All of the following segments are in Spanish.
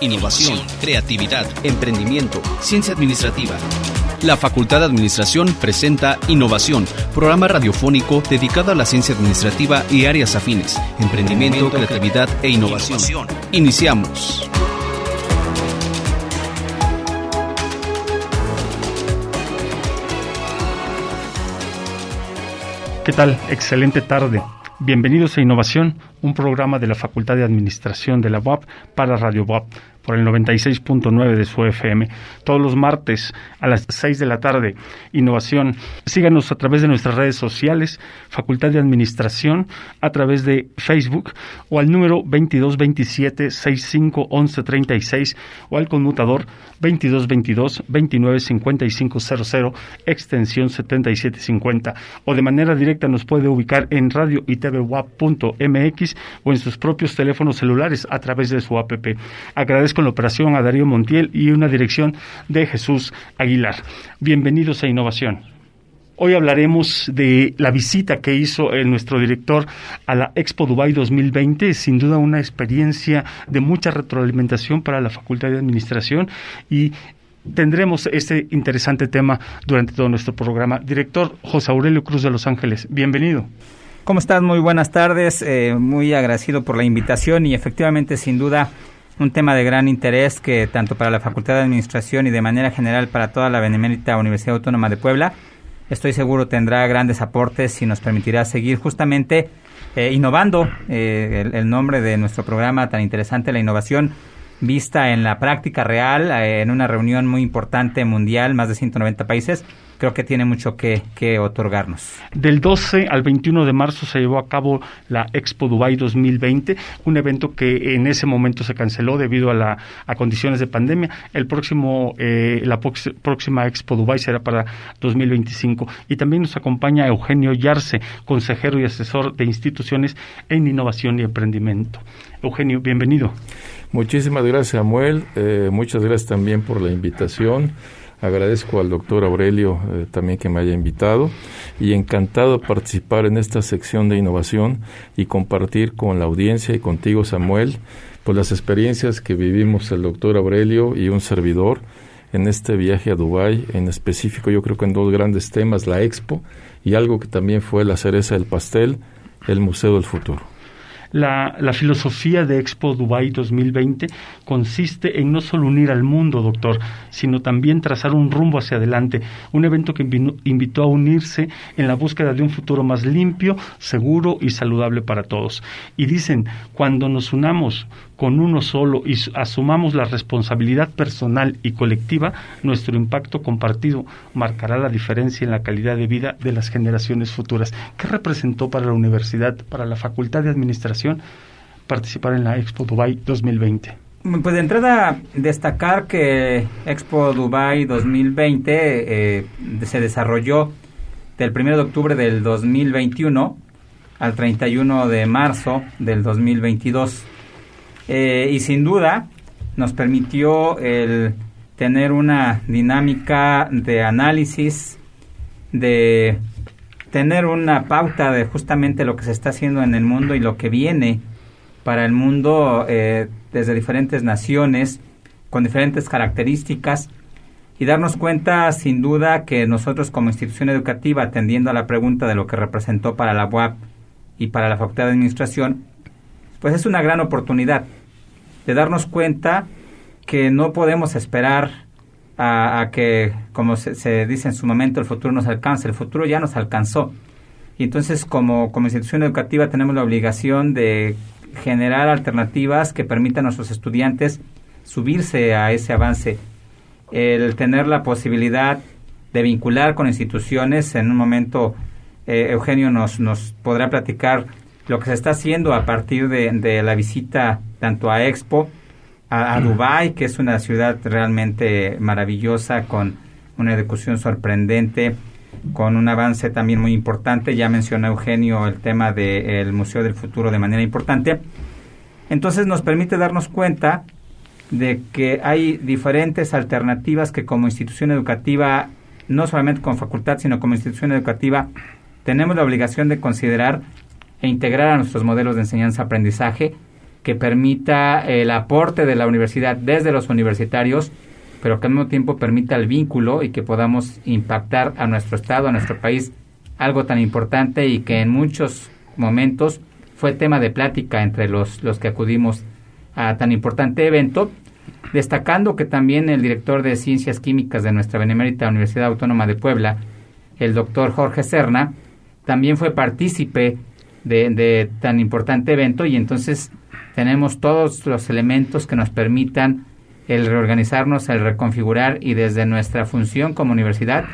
innovación, creatividad, emprendimiento, ciencia administrativa. La Facultad de Administración presenta Innovación, programa radiofónico dedicado a la ciencia administrativa y áreas afines, emprendimiento, creatividad e innovación. Iniciamos. ¿Qué tal? Excelente tarde. Bienvenidos a Innovación, un programa de la Facultad de Administración de la UAP para Radio UAP por el 96.9 de su FM. Todos los martes a las 6 de la tarde, Innovación. Síganos a través de nuestras redes sociales, Facultad de Administración, a través de Facebook o al número 2227 651136 o al conmutador 2222 295500 extensión 7750 o de manera directa nos puede ubicar en radio y o en sus propios teléfonos celulares a través de su app. Agradezco con la operación a Darío Montiel y una dirección de Jesús Aguilar. Bienvenidos a Innovación. Hoy hablaremos de la visita que hizo nuestro director a la Expo Dubai 2020, sin duda una experiencia de mucha retroalimentación para la Facultad de Administración y tendremos este interesante tema durante todo nuestro programa. Director José Aurelio Cruz de Los Ángeles, bienvenido. ¿Cómo estás? Muy buenas tardes, eh, muy agradecido por la invitación y efectivamente, sin duda, un tema de gran interés que tanto para la Facultad de Administración y de manera general para toda la Benemérita Universidad Autónoma de Puebla, estoy seguro tendrá grandes aportes y nos permitirá seguir justamente eh, innovando eh, el, nombre de nuestro programa tan interesante, la innovación vista en la práctica real, eh, en una reunión muy importante mundial, más de 190 países, creo que tiene mucho que, otorgarnos. Del 12 al 21 de marzo se llevó a cabo la Expo Dubai 2020, un evento que en ese momento se canceló debido a, la, a condiciones de pandemia. El próximo, eh, la próxima Expo Dubai será para 2025. Y también nos acompaña Eugenio Yarse, consejero y asesor de instituciones en innovación y emprendimiento. Eugenio, bienvenido. Muchísimas gracias, Samuel. Eh, muchas gracias también por la invitación. Agradezco al doctor Aurelio eh, también que me haya invitado y encantado de participar en esta sección de innovación y compartir con la audiencia y contigo, Samuel, pues las experiencias que vivimos el doctor Aurelio y un servidor en este viaje a Dubái, en específico yo creo que en dos grandes temas, la Expo y algo que también fue la cereza del pastel, el Museo del Futuro. La, filosofía de Expo Dubai 2020 consiste en no solo unir al mundo, doctor, sino también trazar un rumbo hacia adelante. Un evento que invitó a unirse en la búsqueda de un futuro más limpio, seguro y saludable para todos. Y dicen, cuando nos unamos con uno solo y asumamos la responsabilidad personal y colectiva, nuestro impacto compartido marcará la diferencia en la calidad de vida de las generaciones futuras. ¿Qué representó para la universidad, para la Facultad de Administración, participar en la Expo Dubai 2020? Pues de entrada, destacar que Expo Dubai 2020 eh, se desarrolló del 1 de octubre del 2021 al 31 de marzo del 2022 eh, y sin duda nos permitió el tener una dinámica de análisis, de tener una pauta de justamente lo que se está haciendo en el mundo y lo que viene para el mundo eh, desde diferentes naciones, con diferentes características, y darnos cuenta sin duda que nosotros como institución educativa, atendiendo a la pregunta de lo que representó para la UAP y para la Facultad de Administración, pues es una gran oportunidad de darnos cuenta que no podemos esperar a, que, como se, dice en su momento, el futuro nos alcance. El futuro ya nos alcanzó. Y entonces, como, como institución educativa, tenemos la obligación de generar alternativas que permitan a nuestros estudiantes subirse a ese avance. El tener la posibilidad de vincular con instituciones, en un momento eh, Eugenio nos, nos podrá platicar lo que se está haciendo a partir de, la visita tanto a Expo, a, a Dubái, que es una ciudad realmente maravillosa, con una educación sorprendente, con un avance también muy importante. Ya mencionó Eugenio el tema del Museo del Futuro de manera importante. Entonces nos permite darnos cuenta de que hay diferentes alternativas que como institución educativa, no solamente como facultad, sino como institución educativa, tenemos la obligación de considerar e integrar a nuestros modelos de enseñanza-aprendizaje que permita el aporte de la universidad desde los universitarios, pero que al mismo tiempo permita el vínculo y que podamos impactar a nuestro Estado, a nuestro país, algo tan importante y que en muchos momentos fue tema de plática entre los, los que acudimos a tan importante evento, destacando que también el director de Ciencias Químicas de nuestra Benemérita Universidad Autónoma de Puebla, el doctor Jorge Serna, también fue partícipe de, de tan importante evento y entonces tenemos todos los elementos que nos permitan el reorganizarnos, el reconfigurar y desde nuestra función como universidad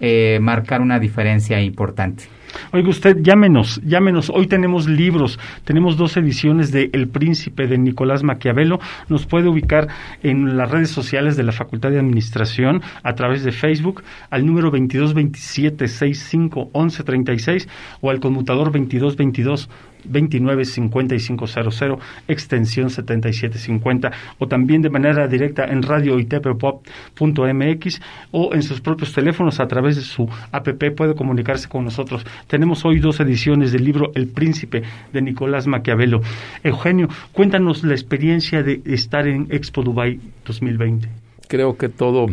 eh, marcar una diferencia importante. Oiga usted, llámenos, llámenos. Hoy tenemos libros, tenemos dos ediciones de El Príncipe de Nicolás Maquiavelo. Nos puede ubicar en las redes sociales de la Facultad de Administración a través de Facebook al número 2227-651136 o al conmutador 2222 295500 extensión 7750 o también de manera directa en radio mx o en sus propios teléfonos a través de su app puede comunicarse con nosotros. Tenemos hoy dos ediciones del libro El Príncipe de Nicolás Maquiavelo. Eugenio, cuéntanos la experiencia de estar en Expo Dubai 2020. Creo que todo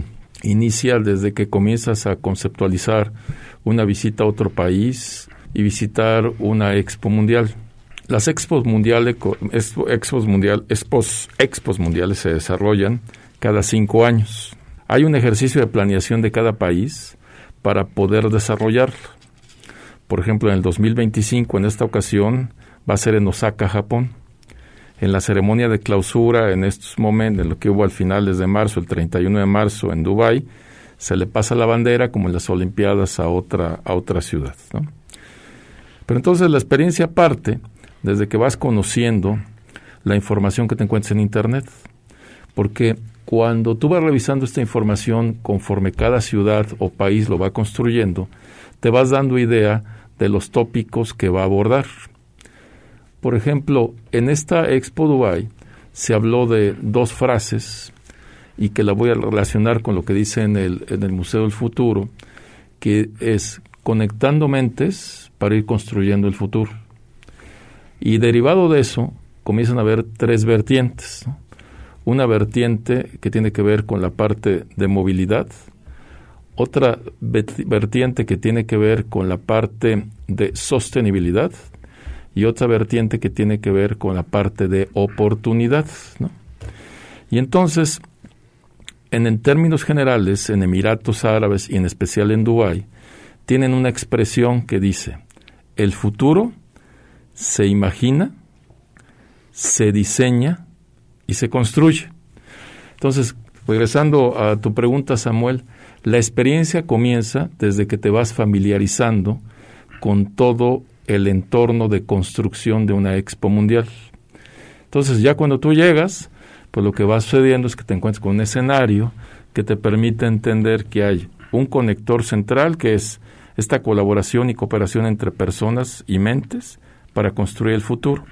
inicia desde que comienzas a conceptualizar una visita a otro país y visitar una expo mundial. Las expos mundiales, expos, mundial, expos, expos mundiales se desarrollan cada cinco años. Hay un ejercicio de planeación de cada país para poder desarrollarlo. Por ejemplo, en el 2025, en esta ocasión, va a ser en Osaka, Japón. En la ceremonia de clausura, en estos momentos, en lo que hubo al finales de marzo, el 31 de marzo, en Dubái, se le pasa la bandera como en las Olimpiadas a otra, a otra ciudad. Pero entonces la experiencia parte desde que vas conociendo la información que te encuentras en Internet. Porque cuando tú vas revisando esta información conforme cada ciudad o país lo va construyendo, te vas dando idea de los tópicos que va a abordar. Por ejemplo, en esta Expo Dubai se habló de dos frases y que la voy a relacionar con lo que dice en el, en el Museo del Futuro, que es conectando mentes para ir construyendo el futuro. Y derivado de eso, comienzan a haber tres vertientes. Una vertiente que tiene que ver con la parte de movilidad, otra vertiente que tiene que ver con la parte de sostenibilidad y otra vertiente que tiene que ver con la parte de oportunidad. Y entonces, en, en, términos generales, en Emiratos Árabes y en especial en Dubái, tienen una expresión que dice, el futuro se imagina, se diseña y se construye. Entonces, regresando a tu pregunta, Samuel, la experiencia comienza desde que te vas familiarizando con todo el entorno de construcción de una expo mundial. Entonces, ya cuando tú llegas, pues lo que va sucediendo es que te encuentras con un escenario que te permite entender que hay un conector central que es esta colaboración y cooperación entre personas y mentes, para construir el futuro.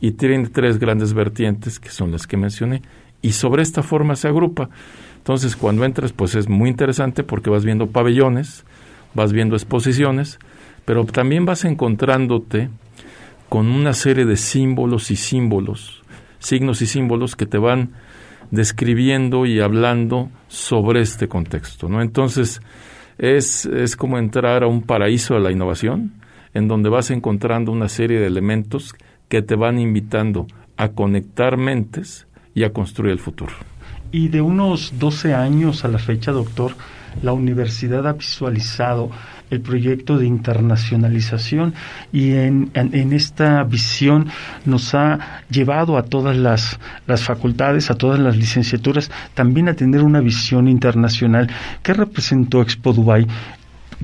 Y tiene tres grandes vertientes, que son las que mencioné, y sobre esta forma se agrupa. Entonces, cuando entras, pues es muy interesante porque vas viendo pabellones, vas viendo exposiciones, pero también vas encontrándote con una serie de símbolos y símbolos, signos y símbolos que te van describiendo y hablando sobre este contexto, ¿no? Entonces, es, es como entrar a un paraíso de la innovación, en donde vas encontrando una serie de elementos que te van invitando a conectar mentes y a construir el futuro. Y de unos 12 años a la fecha, doctor, la universidad ha visualizado el proyecto de internacionalización y en, en, esta visión nos ha llevado a todas las, las, facultades, a todas las licenciaturas, también a tener una visión internacional. ¿Qué representó Expo Dubai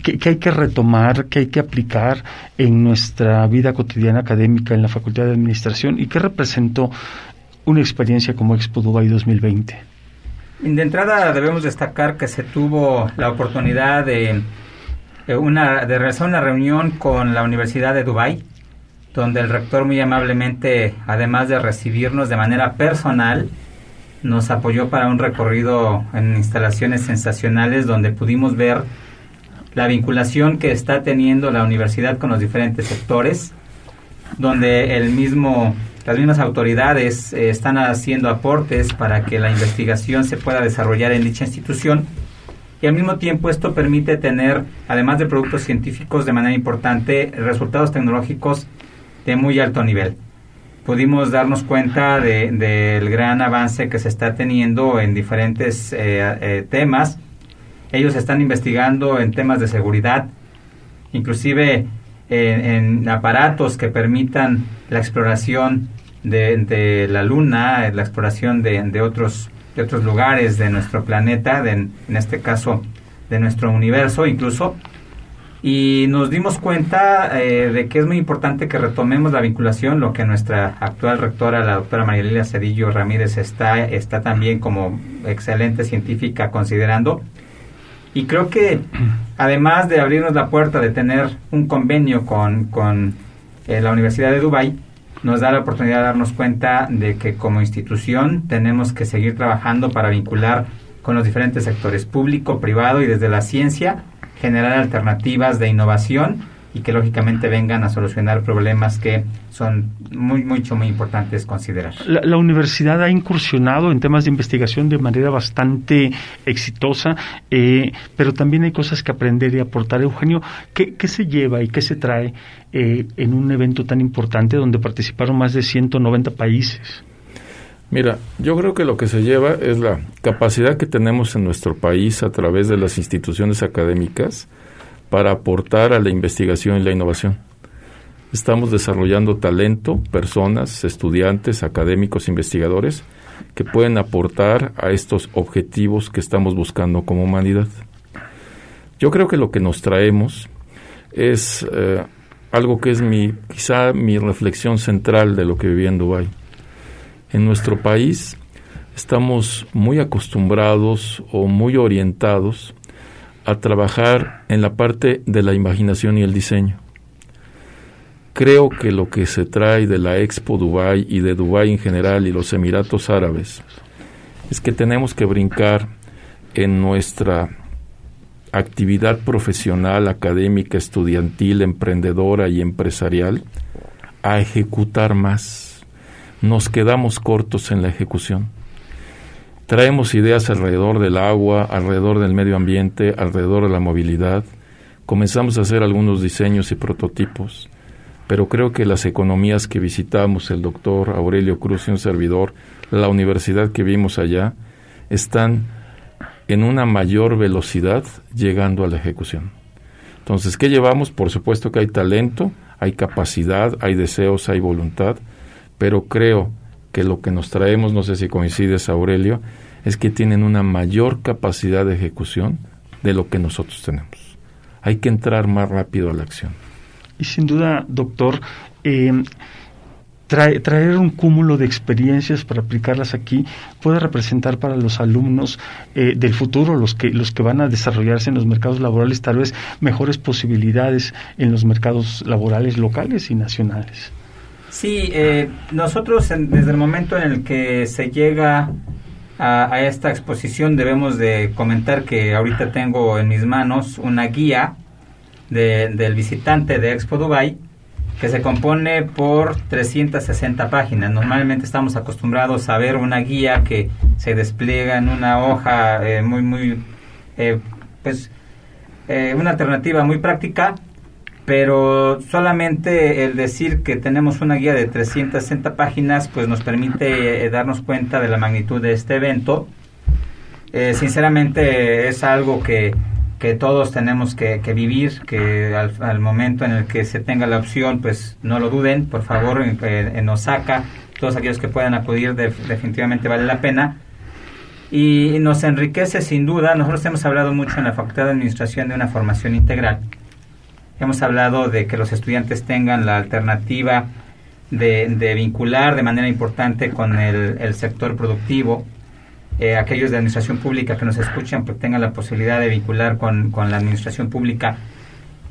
que, hay que retomar, que hay que aplicar en nuestra vida cotidiana académica en la Facultad de Administración y qué representó una experiencia como Expo Dubai 2020? De entrada debemos destacar que se tuvo la oportunidad de, una, de realizar una reunión con la Universidad de Dubai, donde el rector muy amablemente, además de recibirnos de manera personal, nos apoyó para un recorrido en instalaciones sensacionales donde pudimos ver la vinculación que está teniendo la universidad con los diferentes sectores, donde el mismo las mismas autoridades eh, están haciendo aportes para que la investigación se pueda desarrollar en dicha institución y al mismo tiempo esto permite tener, además de productos científicos de manera importante, resultados tecnológicos de muy alto nivel. Pudimos darnos cuenta del gran avance que se está teniendo en diferentes eh, eh, temas. Ellos están investigando en temas de seguridad, inclusive en, aparatos que permitan la exploración de, la Luna, la exploración de, otros, de otros lugares de nuestro planeta, en este caso de nuestro universo incluso. Y nos dimos cuenta eh, de que es muy importante que retomemos la vinculación, lo que nuestra actual rectora, la doctora María Lilia Cedillo Ramírez, está, está también como excelente científica considerando, y creo que además de abrirnos la puerta de tener un convenio con, con eh, la Universidad de Dubái, nos da la oportunidad de darnos cuenta de que como institución tenemos que seguir trabajando para vincular con los diferentes sectores público, privado y desde la ciencia, generar alternativas de innovación y que lógicamente vengan a solucionar problemas que son muy, mucho, muy importantes considerar. La, universidad ha incursionado en temas de investigación de manera bastante exitosa, eh, pero también hay cosas que aprender y aportar. Eugenio, ¿qué, qué se lleva y qué se trae eh, en un evento tan importante donde participaron más de 190 países? Mira, yo creo que lo que se lleva es la capacidad que tenemos en nuestro país a través de las instituciones académicas, para aportar a la investigación y la innovación. Estamos desarrollando talento, personas, estudiantes, académicos, investigadores que pueden aportar a estos objetivos que estamos buscando como humanidad. Yo creo que lo que nos traemos es eh, algo que es mi, quizá mi reflexión central de lo que viví en Dubái. En nuestro país estamos muy acostumbrados o muy orientados a trabajar en la parte de la imaginación y el diseño. Creo que lo que se trae de la Expo Dubai y de Dubai en general y los Emiratos Árabes es que tenemos que brincar en nuestra actividad profesional, académica, estudiantil, emprendedora y empresarial a ejecutar más. Nos quedamos cortos en la ejecución Traemos ideas alrededor del agua, alrededor del medio ambiente, alrededor de la movilidad. Comenzamos a hacer algunos diseños y prototipos, pero creo que las economías que visitamos, el doctor Aurelio Cruz y un servidor, la universidad que vimos allá, están en una mayor velocidad llegando a la ejecución. Entonces, ¿qué llevamos? Por supuesto que hay talento, hay capacidad, hay deseos, hay voluntad, pero creo que lo que nos traemos, no sé si coincides Aurelio, es que tienen una mayor capacidad de ejecución de lo que nosotros tenemos. Hay que entrar más rápido a la acción. Y sin duda, doctor, eh, traer un cúmulo de experiencias para aplicarlas aquí puede representar para los alumnos eh, del futuro, los que, los que van a desarrollarse en los mercados laborales, tal vez mejores posibilidades en los mercados laborales locales y nacionales. Sí, eh, nosotros desde el momento en el que se llega a, esta exposición debemos de comentar que ahorita tengo en mis manos una guía del visitante de Expo Dubai que se compone por 360 páginas. Normalmente estamos acostumbrados a ver una guía que se despliega en una hoja eh, muy, muy, eh, pues, una alternativa muy práctica pero solamente el decir que tenemos una guía de 360 páginas pues nos permite eh, darnos cuenta de la magnitud de este evento. Eh, sinceramente es algo que, que todos tenemos que, vivir, que al, momento en el que se tenga la opción pues no lo duden, por favor en, Osaka, todos aquellos que puedan acudir definitivamente vale la pena. Y nos enriquece sin duda, nosotros hemos hablado mucho en la Facultad de Administración de una formación integral Hemos hablado de que los estudiantes tengan la alternativa de, vincular de manera importante con el, sector productivo. Eh, aquellos de administración pública que nos escuchan pues tengan la posibilidad de vincular con, la administración pública.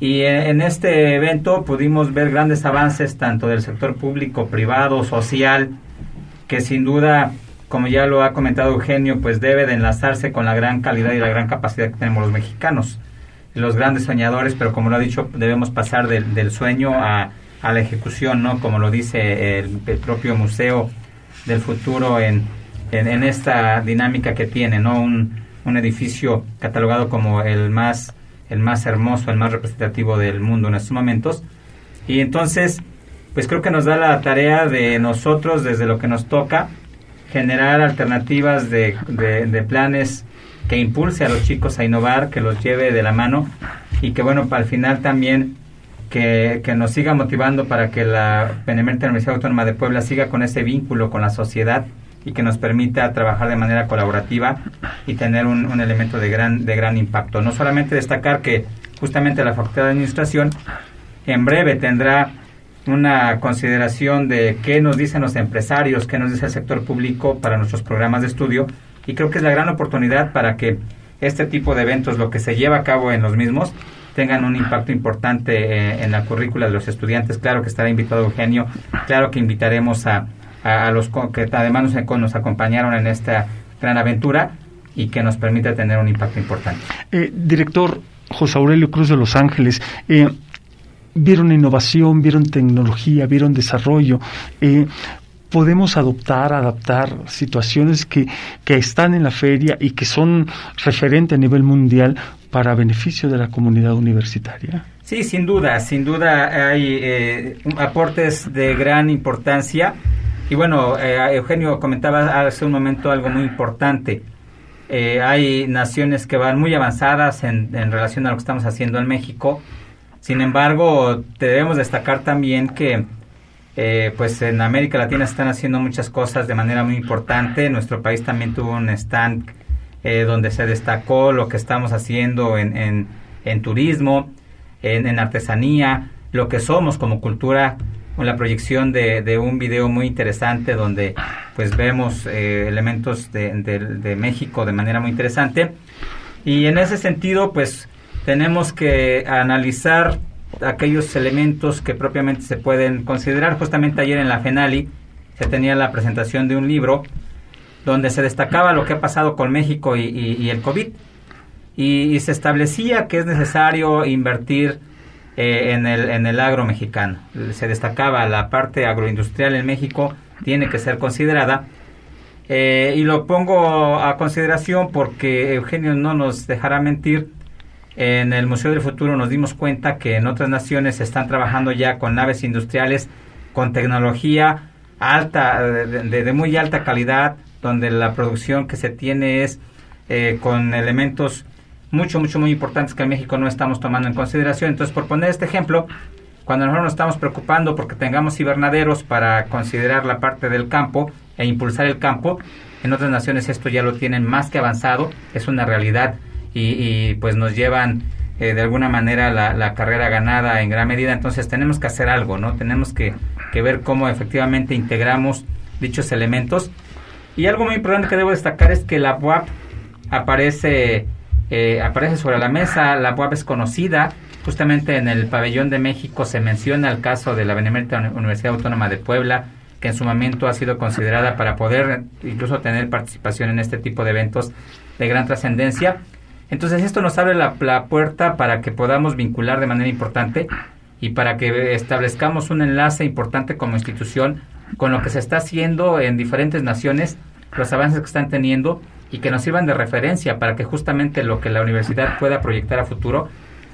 Y en, este evento pudimos ver grandes avances tanto del sector público, privado, social, que sin duda, como ya lo ha comentado Eugenio, pues debe de enlazarse con la gran calidad y la gran capacidad que tenemos los mexicanos los grandes soñadores, pero como lo ha dicho, debemos pasar del, sueño a, a la ejecución, ¿no? Como lo dice el, propio Museo del Futuro en, en, esta dinámica que tiene, ¿no? Un, un edificio catalogado como el más, el más hermoso, el más representativo del mundo en estos momentos. Y entonces, pues creo que nos da la tarea de nosotros, desde lo que nos toca, generar alternativas de, de, planes que impulse a los chicos a innovar, que los lleve de la mano y que bueno, para el final también que, que, nos siga motivando para que la Benemérita Universidad Autónoma de Puebla siga con ese vínculo con la sociedad y que nos permita trabajar de manera colaborativa y tener un, un, elemento de gran, de gran impacto. No solamente destacar que justamente la Facultad de Administración en breve tendrá una consideración de qué nos dicen los empresarios, qué nos dice el sector público para nuestros programas de estudio y creo que es la gran oportunidad para que este tipo de eventos, lo que se lleva a cabo en los mismos, tengan un impacto importante eh, en la currícula de los estudiantes. Claro que estará invitado Eugenio, claro que invitaremos a, a, los que además nos, nos, acompañaron en esta gran aventura y que nos permita tener un impacto importante. Eh, director José Aurelio Cruz de Los Ángeles, eh, vieron innovación, vieron tecnología, vieron desarrollo. Eh, podemos adoptar, adaptar situaciones que, que están en la feria y que son referentes a nivel mundial para beneficio de la comunidad universitaria. Sí, sin duda, sin duda hay eh, aportes de gran importancia. Y bueno, eh, Eugenio comentaba hace un momento algo muy importante. hay naciones que van muy avanzadas en, en relación a lo que estamos haciendo en México sin embargo, debemos destacar también que eh, pues en América Latina están haciendo muchas cosas de manera muy importante. Nuestro país también tuvo un stand eh, donde se destacó lo que estamos haciendo en, en, turismo, en, artesanía, lo que somos como cultura, con la proyección de, un video muy interesante donde pues vemos eh, elementos de México de manera muy interesante. Y en ese sentido, pues tenemos que analizar aquellos elementos que propiamente se pueden considerar. Justamente ayer en la FENALI se tenía la presentación de un libro donde se destacaba lo que ha pasado con México y, el COVID y, se establecía que es necesario invertir eh, en, el, en el agro mexicano. Se destacaba la parte agroindustrial en México tiene que ser considerada eh, y lo pongo a consideración porque Eugenio no nos dejará mentir en el Museo del Futuro nos dimos cuenta que en otras naciones se están trabajando ya con naves industriales con tecnología alta, de, muy alta calidad, donde la producción que se tiene es eh, con elementos mucho, mucho, muy importantes que en México no estamos tomando en consideración. Entonces, por poner este ejemplo, cuando nosotros nos estamos preocupando porque tengamos hibernaderos para considerar la parte del campo e impulsar el campo, en otras naciones esto ya lo tienen más que avanzado, es una realidad y, pues nos llevan eh, de alguna manera la, carrera ganada en gran medida. Entonces tenemos que hacer algo, ¿no? Tenemos que, ver cómo efectivamente integramos dichos elementos. Y algo muy importante que debo destacar es que la UAP aparece, eh, aparece sobre la mesa, la UAP es conocida, justamente en el pabellón de México se menciona el caso de la Benemérita Universidad Autónoma de Puebla, que en su momento ha sido considerada para poder incluso tener participación en este tipo de eventos de gran trascendencia. Entonces esto nos abre la, puerta para que podamos vincular de manera importante y para que establezcamos un enlace importante como institución con lo que se está haciendo en diferentes naciones, los avances que están teniendo y que nos sirvan de referencia para que justamente lo que la universidad pueda proyectar a futuro,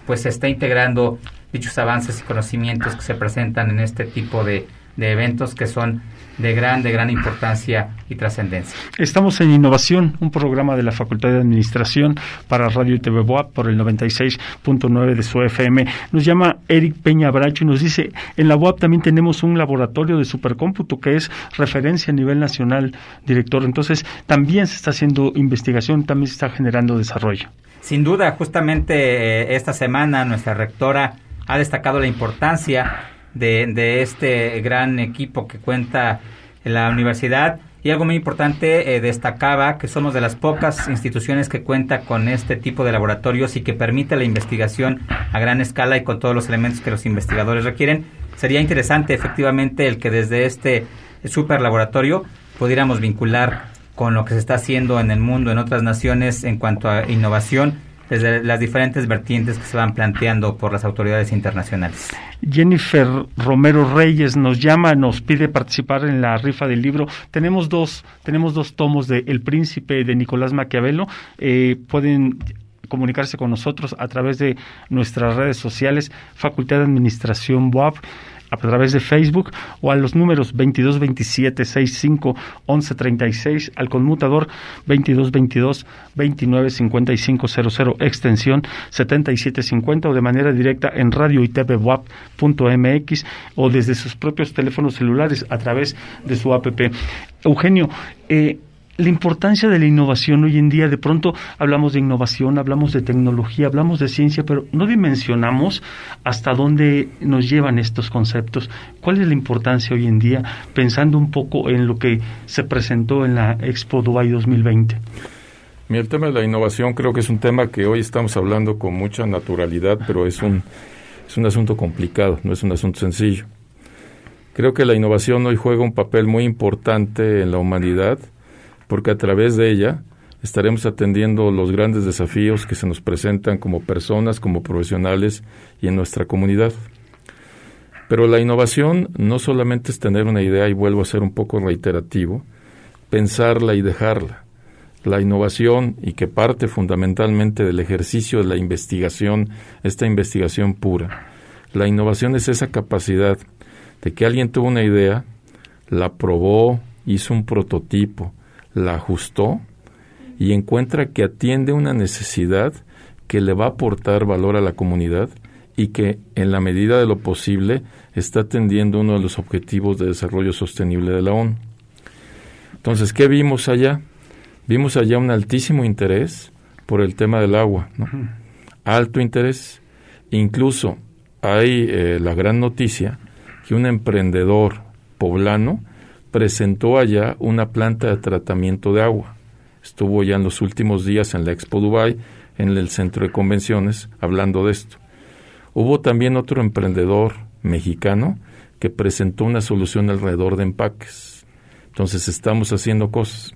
pues se esté integrando dichos avances y conocimientos que se presentan en este tipo de, de eventos que son de gran, de gran importancia y trascendencia. Estamos en Innovación, un programa de la Facultad de Administración para Radio y TV Boab por el 96.9 de su FM. Nos llama Eric Peña Bracho y nos dice, en la Boab también tenemos un laboratorio de supercómputo que es referencia a nivel nacional, director. Entonces, también se está haciendo investigación, también se está generando desarrollo. Sin duda, justamente eh, esta semana nuestra rectora ha destacado la importancia de, este gran equipo que cuenta la universidad. Y algo muy importante, eh, destacaba que somos de las pocas instituciones que cuenta con este tipo de laboratorios y que permite la investigación a gran escala y con todos los elementos que los investigadores requieren. Sería interesante efectivamente el que desde este super laboratorio pudiéramos vincular con lo que se está haciendo en el mundo, en otras naciones en cuanto a innovación desde las diferentes vertientes que se van planteando por las autoridades internacionales. Jennifer Romero Reyes nos llama, nos pide participar en la rifa del libro. Tenemos dos, tenemos dos tomos de El Príncipe de Nicolás Maquiavelo. Eh, pueden comunicarse con nosotros a través de nuestras redes sociales, Facultad de Administración BUAP a través de Facebook o a los números 2227 65 1136 al conmutador 2222 29 55 00 extensión 7750 o de manera directa en radio mx o desde sus propios teléfonos celulares a través de su app. Eugenio, eh, la importancia de la innovación hoy en día, de pronto hablamos de innovación, hablamos de tecnología, hablamos de ciencia, pero no dimensionamos hasta dónde nos llevan estos conceptos. ¿Cuál es la importancia hoy en día, pensando un poco en lo que se presentó en la Expo Dubai 2020? Mira, el tema de la innovación creo que es un tema que hoy estamos hablando con mucha naturalidad, pero es un, es un asunto complicado, no es un asunto sencillo. Creo que la innovación hoy juega un papel muy importante en la humanidad porque a través de ella estaremos atendiendo los grandes desafíos que se nos presentan como personas, como profesionales y en nuestra comunidad. Pero la innovación no solamente es tener una idea, y vuelvo a ser un poco reiterativo, pensarla y dejarla. La innovación, y que parte fundamentalmente del ejercicio de la investigación, esta investigación pura, la innovación es esa capacidad de que alguien tuvo una idea, la probó, hizo un prototipo, la ajustó y encuentra que atiende una necesidad que le va a aportar valor a la comunidad y que en la medida de lo posible está atendiendo uno de los objetivos de desarrollo sostenible de la ONU. Entonces, ¿qué vimos allá? Vimos allá un altísimo interés por el tema del agua, alto interés. Incluso hay eh, la gran noticia que un emprendedor poblano presentó allá una planta de tratamiento de agua. Estuvo ya en los últimos días en la Expo Dubai, en el centro de convenciones, hablando de esto. Hubo también otro emprendedor mexicano que presentó una solución alrededor de empaques. Entonces estamos haciendo cosas.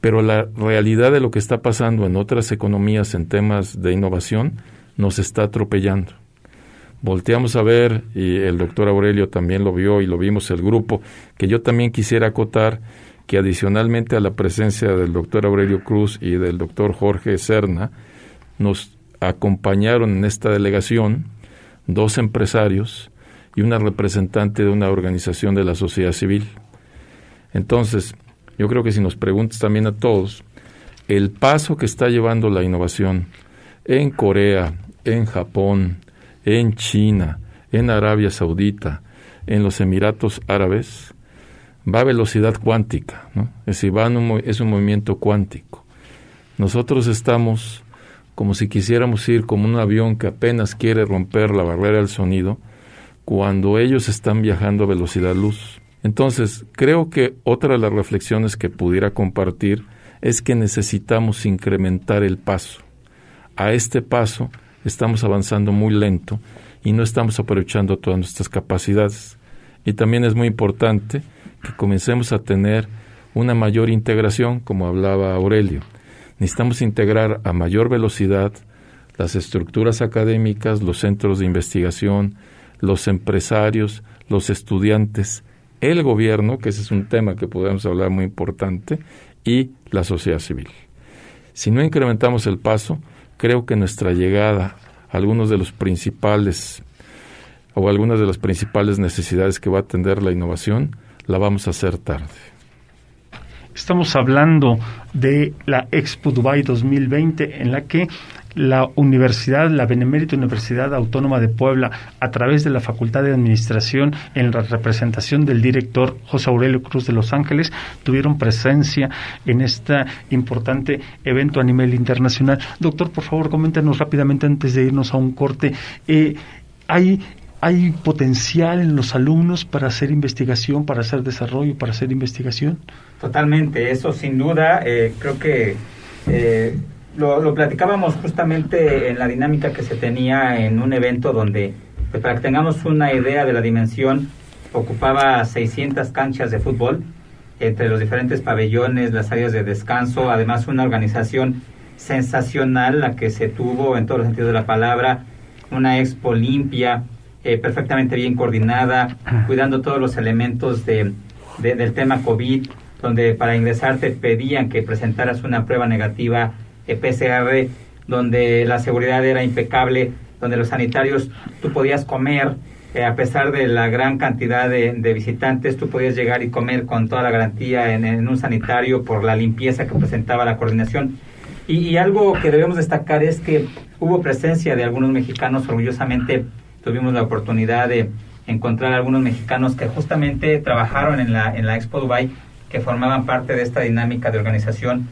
Pero la realidad de lo que está pasando en otras economías en temas de innovación nos está atropellando volteamos a ver, y el doctor Aurelio también lo vio y lo vimos el grupo, que yo también quisiera acotar que adicionalmente a la presencia del doctor Aurelio Cruz y del doctor Jorge Serna, nos acompañaron en esta delegación dos empresarios y una representante de una organización de la sociedad civil. Entonces, yo creo que si nos preguntas también a todos, el paso que está llevando la innovación en Corea, en Japón, en China, en Arabia Saudita, en los Emiratos Árabes, va a velocidad cuántica, es decir, va es un movimiento cuántico. Nosotros estamos como si quisiéramos ir como un avión que apenas quiere romper la barrera del sonido, cuando ellos están viajando a velocidad luz. Entonces, creo que otra de las reflexiones que pudiera compartir es que necesitamos incrementar el paso. A este paso estamos avanzando muy lento y no estamos aprovechando todas nuestras capacidades. Y también es muy importante que comencemos a tener una mayor integración, como hablaba Aurelio. Necesitamos integrar a mayor velocidad las estructuras académicas, los centros de investigación, los empresarios, los estudiantes, el gobierno, que ese es un tema que podemos hablar muy importante, y la sociedad civil. Si no incrementamos el paso, creo que nuestra llegada a algunos de los principales o algunas de las principales necesidades que va a atender la innovación, la vamos a hacer tarde. Estamos hablando de la Expo Dubai 2020 en la que la universidad, la Benemérita Universidad Autónoma de Puebla, a través de la Facultad de Administración, en la representación del director José Aurelio Cruz de Los Ángeles, tuvieron presencia en este importante evento a nivel internacional. Doctor, por favor, coméntanos rápidamente antes de irnos a un corte. Eh, ¿Hay ¿Hay potencial en los alumnos para hacer investigación, para hacer desarrollo, para hacer investigación? Totalmente, eso sin duda, eh, creo que eh, lo, platicábamos justamente en la dinámica que se tenía en un evento donde, pues para que tengamos una idea de la dimensión, ocupaba 600 canchas de fútbol entre los diferentes pabellones, las áreas de descanso, además una organización sensacional la que se tuvo en todos los sentidos de la palabra, una expo limpia, eh, perfectamente bien coordinada, cuidando todos los elementos de, del tema COVID, donde para ingresar te pedían que presentaras una prueba negativa eh, PCR, donde la seguridad era impecable, donde los sanitarios tú podías comer, eh, a pesar de la gran cantidad de, visitantes, tú podías llegar y comer con toda la garantía en, un sanitario por la limpieza que presentaba la coordinación. Y, y, algo que debemos destacar es que hubo presencia de algunos mexicanos, orgullosamente tuvimos la oportunidad de encontrar algunos mexicanos que justamente trabajaron en la, en la Expo Dubai, que formaban parte de esta dinámica de organización.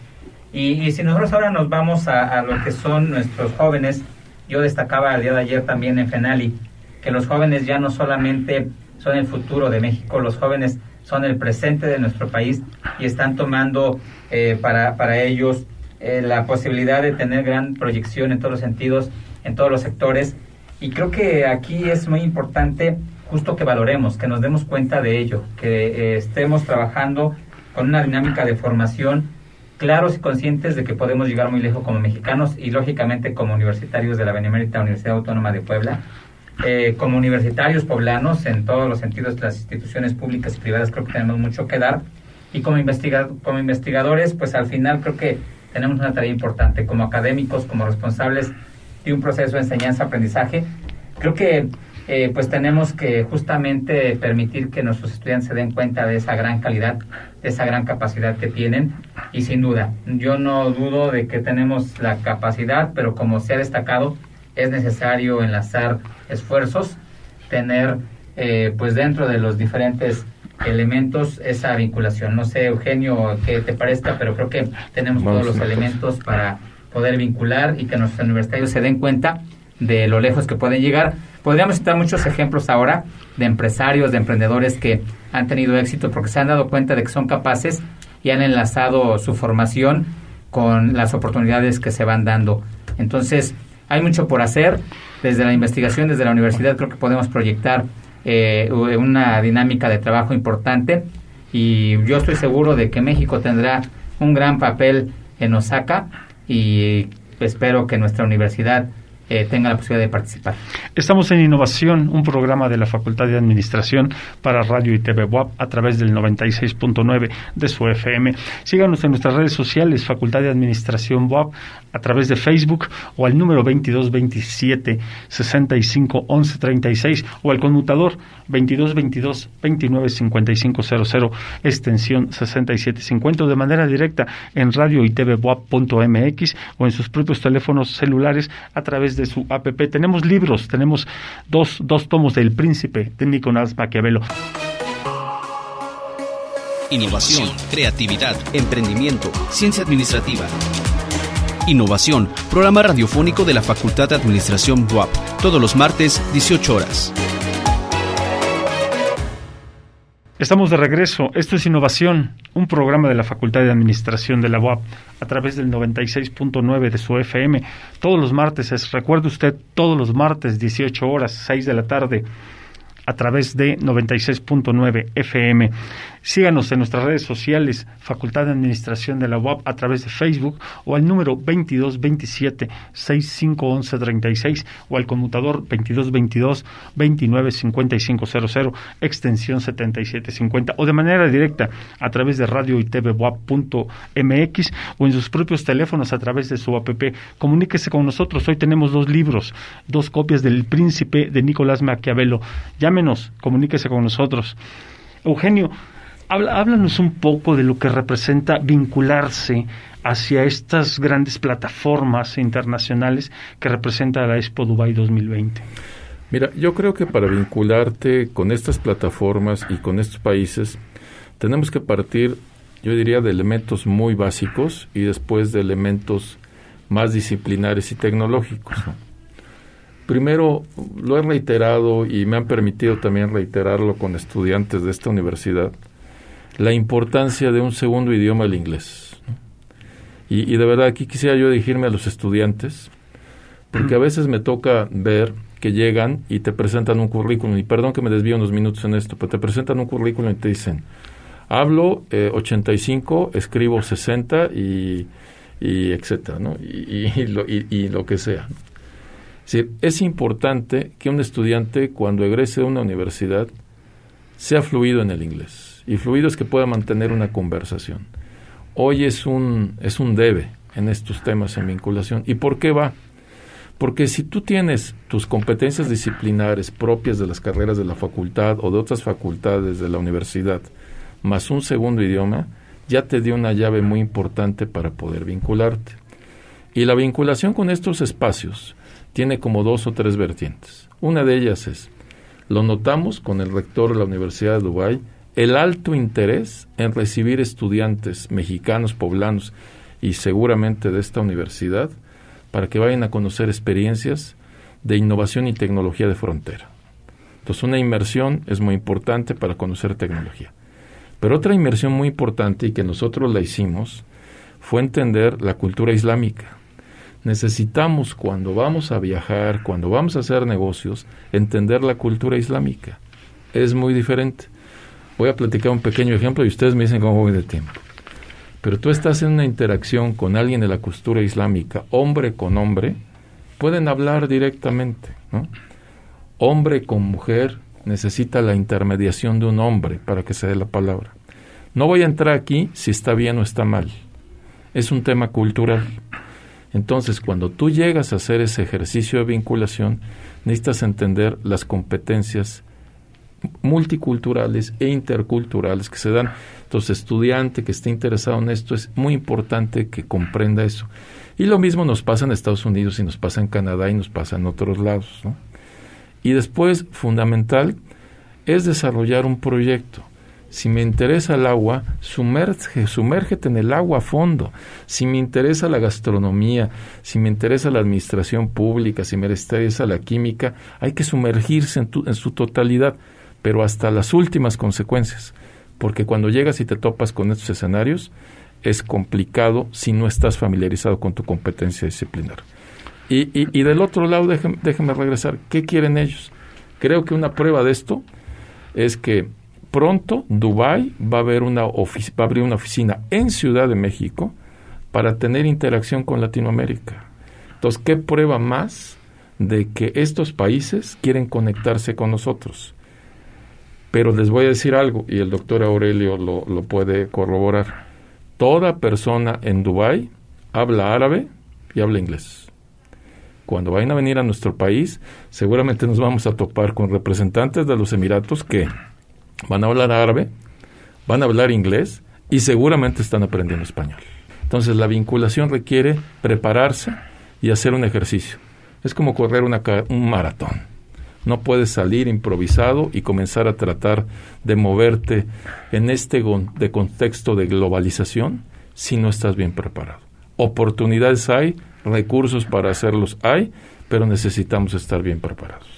Y, si nosotros ahora nos vamos a, a, lo que son nuestros jóvenes, yo destacaba el día de ayer también en FENALI, que los jóvenes ya no solamente son el futuro de México, los jóvenes son el presente de nuestro país y están tomando eh, para, para ellos eh, la posibilidad de tener gran proyección en todos los sentidos, en todos los sectores. Y creo que aquí es muy importante justo que valoremos, que nos demos cuenta de ello, que eh, estemos trabajando con una dinámica de formación claros y conscientes de que podemos llegar muy lejos como mexicanos y lógicamente como universitarios de la Benemérita Universidad Autónoma de Puebla. Eh, como universitarios poblanos, en todos los sentidos de las instituciones públicas y privadas, creo que tenemos mucho que dar. Y como, investiga como investigadores, pues al final creo que tenemos una tarea importante. Como académicos, como responsables de un proceso de enseñanza-aprendizaje, creo que eh, pues tenemos que justamente permitir que nuestros estudiantes se den cuenta de esa gran calidad, de esa gran capacidad que tienen. Y sin duda, yo no dudo de que tenemos la capacidad, pero como se ha destacado, es necesario enlazar esfuerzos, tener eh, pues dentro de los diferentes elementos esa vinculación. No sé, Eugenio, qué te parezca, pero creo que tenemos todos los elementos para poder vincular y que nuestros universitarios se den cuenta de lo lejos que pueden llegar. Podríamos citar muchos ejemplos ahora de empresarios, de emprendedores que han tenido éxito porque se han dado cuenta de que son capaces y han enlazado su formación con las oportunidades que se van dando. Entonces, hay mucho por hacer. Desde la investigación, desde la universidad, creo que podemos proyectar eh, una dinámica de trabajo importante y yo estoy seguro de que México tendrá un gran papel en Osaka y espero que nuestra universidad eh, tenga la posibilidad de participar. Estamos en Innovación, un programa de la Facultad de Administración para Radio y TV WAP a través del 96.9 de su FM. Síganos en nuestras redes sociales, Facultad de Administración WAP, a través de Facebook o al número 2227 65 11 36 o al conmutador 2222 29 55 00 extensión 6750 de manera directa en radio y TV MX o en sus propios teléfonos celulares a través de su app. Tenemos libros, tenemos dos, dos tomos del Príncipe de Nicolás Maquiavelo. Innovación, creatividad, emprendimiento, ciencia administrativa. Innovación, programa radiofónico de la Facultad de Administración BUAP, todos los martes, 18 horas. Estamos de regreso. Esto es Innovación, un programa de la Facultad de Administración de la UAP a través del 96.9 de su FM. Todos los martes, es, recuerde usted, todos los martes, 18 horas, 6 de la tarde, a través de 96.9 FM. Síganos en nuestras redes sociales, Facultad de Administración de la UAP, a través de Facebook o al número 2227 651136 o al conmutador 2222 295500 extensión 7750 o de manera directa a través de radio y TV o en sus propios teléfonos a través de su app. Comuníquese con nosotros. Hoy tenemos dos libros, dos copias del Príncipe de Nicolás Maquiavelo. Llámenos, comuníquese con nosotros. Eugenio, háblanos un poco de lo que representa vincularse hacia estas grandes plataformas internacionales que representa la Expo Dubai 2020. Mira, yo creo que para vincularte con estas plataformas y con estos países, tenemos que partir, yo diría, de elementos muy básicos y después de elementos más disciplinares y tecnológicos. Primero, lo he reiterado y me han permitido también reiterarlo con estudiantes de esta universidad, la importancia de un segundo idioma, el inglés. Y, de verdad aquí quisiera yo dirigirme a los estudiantes, porque a veces me toca ver que llegan y te presentan un currículum, y perdón que me desvío unos minutos en esto, pero te presentan un currículum y te dicen, hablo 85, eh, escribo 60 y, y etcétera, ¿no? Y, lo, y, lo, que sea. Es es importante que un estudiante cuando egrese de una universidad sea fluido en el inglés. Y fluido es que pueda mantener una conversación. Hoy es un, es un debe en estos temas en vinculación. ¿Y por qué va? Porque si tú tienes tus competencias disciplinares propias de las carreras de la facultad o de otras facultades de la universidad, más un segundo idioma, ya te dio una llave muy importante para poder vincularte. Y la vinculación con estos espacios tiene como dos o tres vertientes. Una de ellas es, lo notamos con el rector de la Universidad de Dubái, el alto interés en recibir estudiantes mexicanos, poblanos y seguramente de esta universidad para que vayan a conocer experiencias de innovación y tecnología de frontera. Entonces, una inmersión es muy importante para conocer tecnología. Pero otra inmersión muy importante y que nosotros la hicimos fue entender la cultura islámica. Necesitamos cuando vamos a viajar, cuando vamos a hacer negocios, entender la cultura islámica. Es muy diferente. Voy a platicar un pequeño ejemplo y ustedes me dicen cómo voy de tiempo. Pero tú estás en una interacción con alguien de la cultura islámica, hombre con hombre, pueden hablar directamente. Hombre con mujer necesita la intermediación de un hombre para que se dé la palabra. No voy a entrar aquí si está bien o está mal. Es un tema cultural. Entonces, cuando tú llegas a hacer ese ejercicio de vinculación, necesitas entender las competencias multiculturales e interculturales que se dan. Entonces, estudiante que esté interesado en esto, es muy importante que comprenda eso. Y lo mismo nos pasa en Estados Unidos y nos pasa en Canadá y nos pasa en otros lados. Y después, fundamental, es desarrollar un proyecto. Si me interesa el agua, sumerge, sumérgete en el agua a fondo. Si me interesa la gastronomía, si me interesa la administración pública, si me interesa la química, hay que sumergirse en, en su totalidad, pero hasta las últimas consecuencias. Porque cuando llegas y te topas con estos escenarios, es complicado si no estás familiarizado con tu competencia disciplinar. Y, y, del otro lado, déjenme, regresar. ¿Qué quieren ellos? Creo que una prueba de esto es que pronto Dubai va a, una abrir una oficina en Ciudad de México para tener interacción con Latinoamérica. Entonces, ¿qué prueba más de que estos países quieren conectarse con nosotros? Pero les voy a decir algo, y el doctor Aurelio lo, lo puede corroborar. Toda persona en Dubai habla árabe y habla inglés cuando vayan a venir a nuestro país, seguramente nos vamos a topar con representantes de los Emiratos que van a hablar árabe, van a hablar inglés y seguramente están aprendiendo español. Entonces la vinculación requiere prepararse y hacer un ejercicio. Es como correr un maratón. No puedes salir improvisado y comenzar a tratar de moverte en este de contexto de globalización si no estás bien preparado. Oportunidades hay, recursos para hacerlos hay, pero necesitamos estar bien preparados.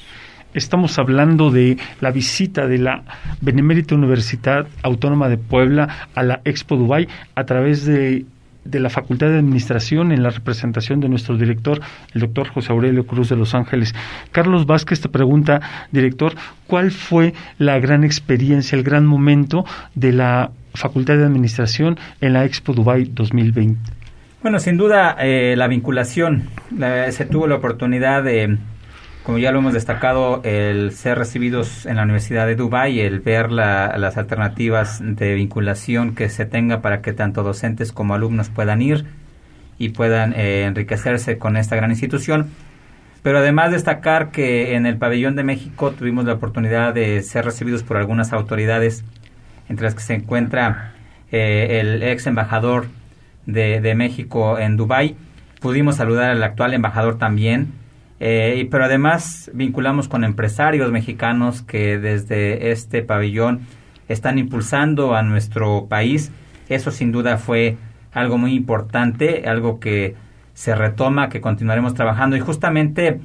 Estamos hablando de la visita de la Benemérita Universidad Autónoma de Puebla a la Expo Dubai a través de, de, la Facultad de Administración en la representación de nuestro director, el doctor José Aurelio Cruz de Los Ángeles. Carlos Vázquez te pregunta, director, ¿cuál fue la gran experiencia, el gran momento de la Facultad de Administración en la Expo Dubai 2020? Bueno, sin duda eh, la vinculación. se tuvo la oportunidad de, como ya lo hemos destacado, el ser recibidos en la Universidad de Dubái, el ver las alternativas de vinculación que se tenga para que tanto docentes como alumnos puedan ir y puedan eh, enriquecerse con esta gran institución. Pero además destacar que en el pabellón de México tuvimos la oportunidad de ser recibidos por algunas autoridades, entre las que se encuentra eh, el ex embajador de, México en Dubái. Pudimos saludar al actual embajador también, eh, pero además vinculamos con empresarios mexicanos que desde este pabellón están impulsando a nuestro país. Eso sin duda fue algo muy importante, algo que se retoma, que continuaremos trabajando y justamente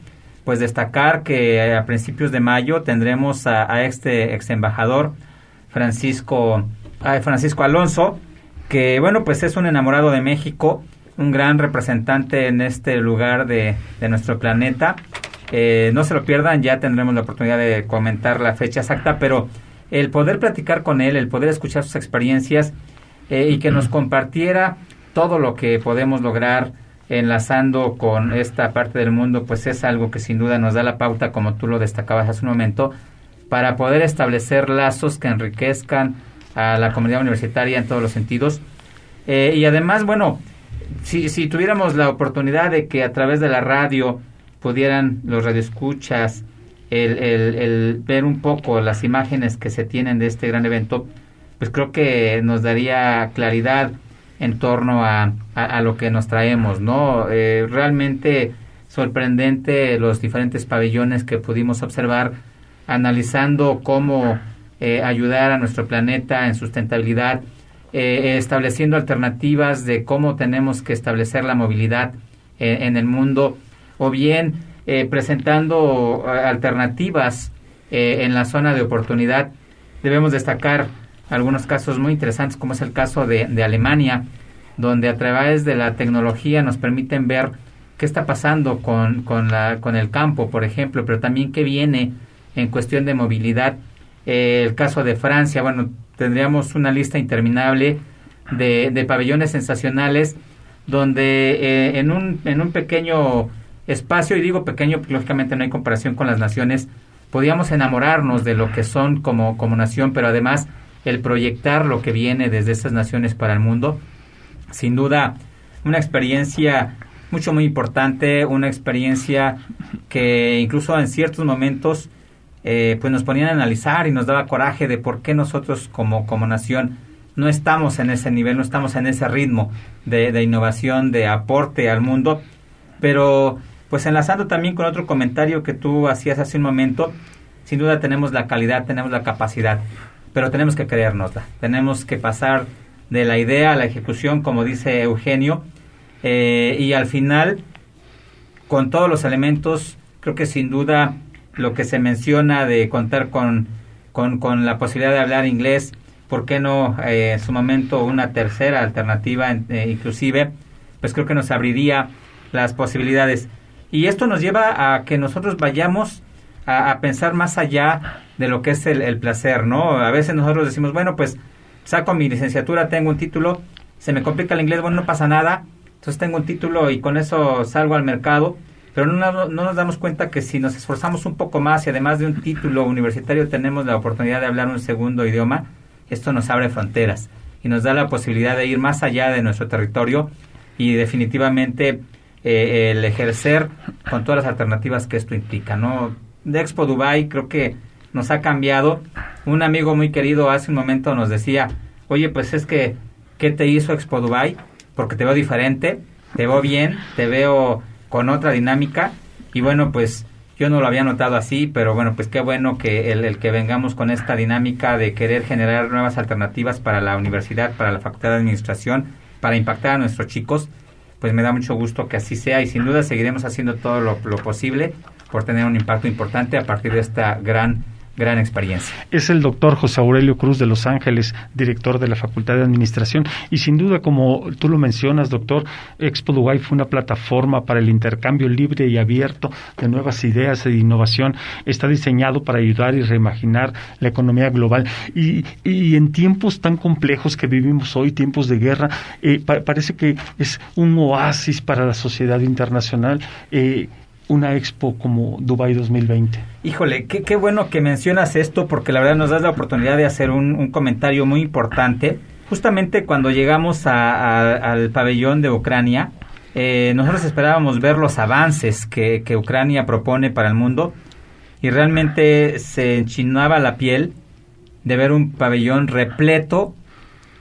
pues destacar que a principios de mayo tendremos a, este ex embajador Francisco, Francisco Alonso, que bueno, pues es un enamorado de México, un gran representante en este lugar de, nuestro planeta. Eh, no se lo pierdan, ya tendremos la oportunidad de comentar la fecha exacta, pero el poder platicar con él, el poder escuchar sus experiencias eh, y que nos compartiera todo lo que podemos lograr enlazando con esta parte del mundo, pues es algo que sin duda nos da la pauta, como tú lo destacabas hace un momento, para poder establecer lazos que enriquezcan a la comunidad universitaria en todos los sentidos. Eh, y además, bueno, si, si tuviéramos la oportunidad de que a través de la radio pudieran los radioescuchas el, el, el ver un poco las imágenes que se tienen de este gran evento, pues creo que nos daría claridad en torno a, a, lo que nos traemos, ¿no? Eh, realmente sorprendente los diferentes pabellones que pudimos observar analizando cómo eh, ayudar a nuestro planeta en sustentabilidad, eh, estableciendo alternativas de cómo tenemos que establecer la movilidad en el mundo, o bien presentando alternativas en la zona de oportunidad. Debemos destacar algunos casos muy interesantes, como es el caso de, Alemania, donde a través de la tecnología nos permiten ver qué está pasando con, con el campo, por ejemplo, pero también qué viene en cuestión de movilidad. Eh, el caso de Francia, bueno, tendríamos una lista interminable de, de pabellones sensacionales donde eh, en, un, en un pequeño espacio, y digo pequeño lógicamente no hay comparación con las naciones, podíamos enamorarnos de lo que son como, como nación, pero además el proyectar lo que viene desde esas naciones para el mundo. Sin duda, una experiencia mucho muy importante, una experiencia que incluso en ciertos momentos eh, pues nos ponían a analizar y nos daba coraje de por qué nosotros como, como nación no estamos en ese nivel, no estamos en ese ritmo de, de innovación, de aporte al mundo, pero pues enlazando también con otro comentario que tú hacías hace un momento, sin duda tenemos la calidad, tenemos la capacidad pero tenemos que creérnosla. Tenemos que pasar de la idea a la ejecución, como dice Eugenio, eh, y al final, con todos los elementos, creo que sin duda lo que se menciona de contar con, con, la posibilidad de hablar inglés, ¿por qué no eh, en su momento una tercera alternativa eh, inclusive? Pues creo que nos abriría las posibilidades. Y esto nos lleva a que nosotros vayamos a, pensar más allá de lo que es el, placer, ¿no? A veces nosotros decimos, bueno, pues saco mi licenciatura, tengo un título, se me complica el inglés, bueno, no pasa nada, entonces tengo un título y con eso salgo al mercado, pero no, no, nos damos cuenta que si nos esforzamos un poco más y además de un título universitario tenemos la oportunidad de hablar un segundo idioma, esto nos abre fronteras y nos da la posibilidad de ir más allá de nuestro territorio y definitivamente eh, el ejercer con todas las alternativas que esto implica, ¿no? de Expo Dubai creo que nos ha cambiado. Un amigo muy querido hace un momento nos decía, oye, pues es que, ¿qué te hizo Expo Dubai? Porque te veo diferente, te veo bien, te veo con otra dinámica. Y bueno, pues yo no lo había notado así, pero bueno, pues qué bueno que el, el, que vengamos con esta dinámica de querer generar nuevas alternativas para la universidad, para la facultad de administración, para impactar a nuestros chicos, pues me da mucho gusto que así sea y sin duda seguiremos haciendo todo lo, lo posible por tener un impacto importante a partir de esta gran gran experiencia. Es el doctor José Aurelio Cruz de Los Ángeles, director de la Facultad de Administración. Y sin duda, como tú lo mencionas, doctor, Expo Dubai fue una plataforma para el intercambio libre y abierto de nuevas ideas e innovación. Está diseñado para ayudar y reimaginar la economía global. Y, y en tiempos tan complejos que vivimos hoy, tiempos de guerra, eh, parece que es un oasis para la sociedad internacional. Eh, una expo como Dubai 2020. Híjole, qué, qué, bueno que mencionas esto porque la verdad nos das la oportunidad de hacer un, comentario muy importante. Justamente cuando llegamos al pabellón de Ucrania, eh, nosotros esperábamos ver los avances que, que, Ucrania propone para el mundo y realmente se enchinaba la piel de ver un pabellón repleto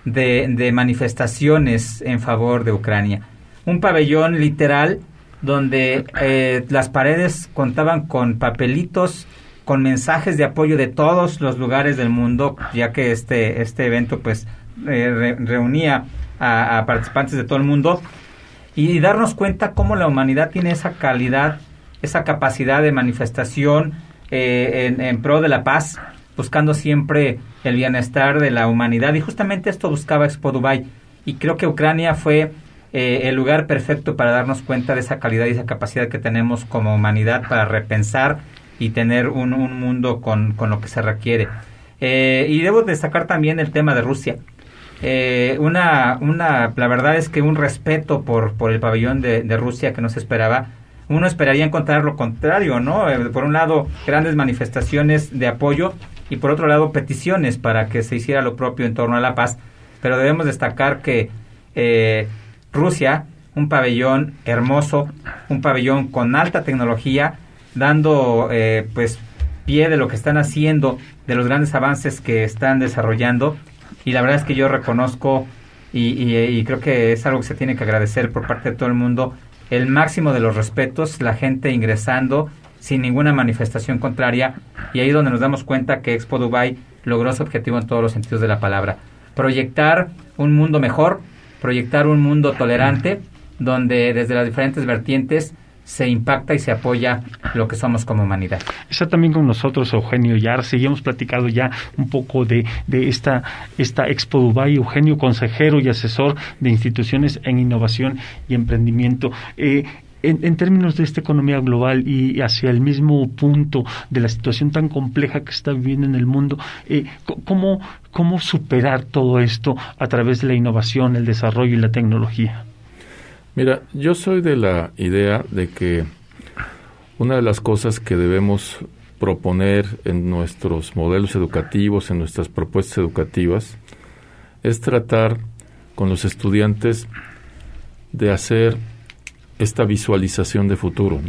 de, de manifestaciones en favor de Ucrania. Un pabellón literal donde eh, las paredes contaban con papelitos con mensajes de apoyo de todos los lugares del mundo, ya que este, este evento pues eh, reunía a, participantes de todo el mundo y darnos cuenta cómo la humanidad tiene esa calidad, esa capacidad de manifestación eh, en, en pro de la paz, buscando siempre el bienestar de la humanidad. Y justamente esto buscaba Expo Dubai. Y creo que Ucrania fue eh, el lugar perfecto para darnos cuenta de esa calidad y esa capacidad que tenemos como humanidad para repensar y tener un, un mundo con, con, lo que se requiere. Eh, y debo destacar también el tema de Rusia. eh, una, una, la verdad es que un respeto por, por el pabellón de, Rusia que no se esperaba. Uno esperaría encontrar lo contrario, ¿no? Eh, por un lado, grandes manifestaciones de apoyo y por otro lado, peticiones para que se hiciera lo propio en torno a la paz. Pero debemos destacar que eh, Rusia, un pabellón hermoso, un pabellón con alta tecnología, dando eh, pues pie de lo que están haciendo, de los grandes avances que están desarrollando y la verdad es que yo reconozco y, creo que es algo que se tiene que agradecer por parte de todo el mundo, el máximo de los respetos, la gente ingresando sin ninguna manifestación contraria y ahí donde nos damos cuenta que Expo Dubai logró su objetivo en todos los sentidos de la palabra. Proyectar un mundo mejor, proyectar un mundo tolerante, donde desde las diferentes vertientes se impacta y se apoya lo que somos como humanidad. Está también con nosotros Eugenio Yarse y hemos platicado ya un poco de, de esta, esta Expo Dubai. Eugenio, consejero y asesor de instituciones en innovación y emprendimiento. Eh, en, términos de esta economía global y hacia el mismo punto de la situación tan compleja que está viviendo en el mundo, eh, ¿cómo, ¿cómo superar todo esto a través de la innovación, el desarrollo y la tecnología? Mira, yo soy de la idea de que una de las cosas que debemos proponer en nuestros modelos educativos, en nuestras propuestas educativas, es tratar con los estudiantes de hacer esta visualización de futuro.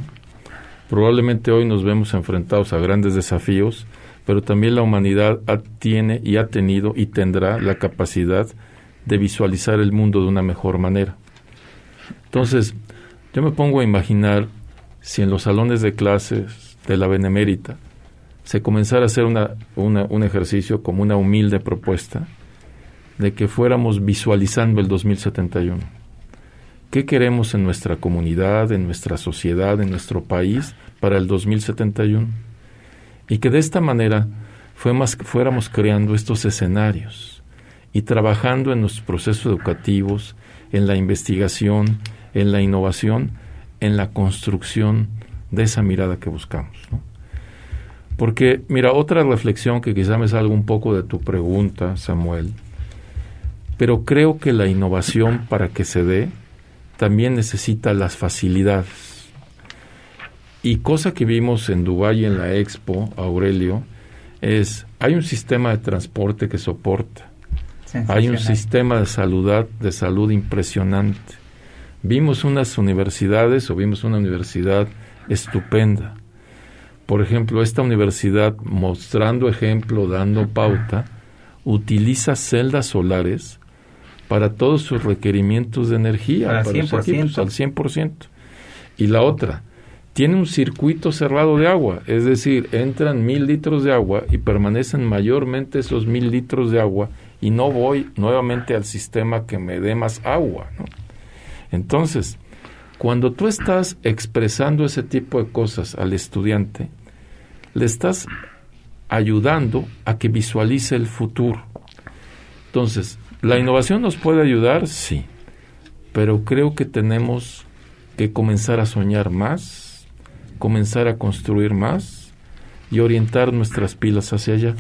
Probablemente hoy nos vemos enfrentados a grandes desafíos, pero también la humanidad tiene y ha tenido y tendrá la capacidad de visualizar el mundo de una mejor manera. Entonces, yo me pongo a imaginar si en los salones de clases de la Benemérita se comenzara a hacer una, un ejercicio como una humilde propuesta de que fuéramos visualizando el 2071. ¿Qué queremos en nuestra comunidad, en nuestra sociedad, en nuestro país para el 2071? Y que de esta manera fuéramos creando estos escenarios y trabajando en nuestros procesos educativos, en la investigación, en la innovación, en la construcción de esa mirada que buscamos. Porque, mira, otra reflexión que quizá me salga un poco de tu pregunta, Samuel, pero creo que la innovación para que se dé también necesita las facilidades. Y cosa que vimos en Dubái en la Expo, Aurelio, es, hay un sistema de transporte que soporta, hay un sistema de salud, de salud impresionante, vimos unas universidades o vimos una universidad estupenda. Por ejemplo, esta universidad, mostrando ejemplo, dando pauta, utiliza celdas solares para todos sus requerimientos de energía, para, 100%. al 100%. Y la otra, tiene un circuito cerrado de agua, es decir, entran mil litros de agua y permanecen mayormente esos mil litros de agua y no voy nuevamente al sistema que me dé más agua. ¿no? Entonces, cuando tú estás expresando ese tipo de cosas al estudiante, le estás ayudando a que visualice el futuro. Entonces, ¿la innovación nos puede ayudar? Sí, pero creo que tenemos que comenzar a soñar más, comenzar a construir más y orientar nuestras pilas hacia allá.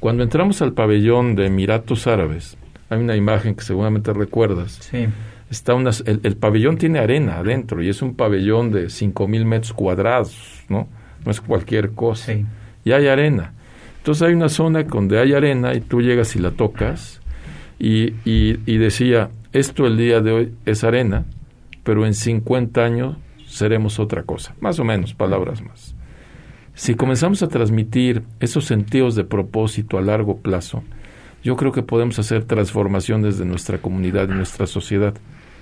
Cuando entramos al pabellón de Emiratos Árabes, hay una imagen que seguramente recuerdas. Sí está el, pabellón tiene arena adentro y es un pabellón de 5.000 metros cuadrados, ¿no? No es cualquier cosa. Y hay arena. Entonces hay una zona donde hay arena y tú llegas y la tocas y, decía, esto el día de hoy es arena, pero en 50 años seremos otra cosa, más o menos, palabras más. Si comenzamos a transmitir esos sentidos de propósito a largo plazo, yo creo que podemos hacer transformaciones de nuestra comunidad y nuestra sociedad.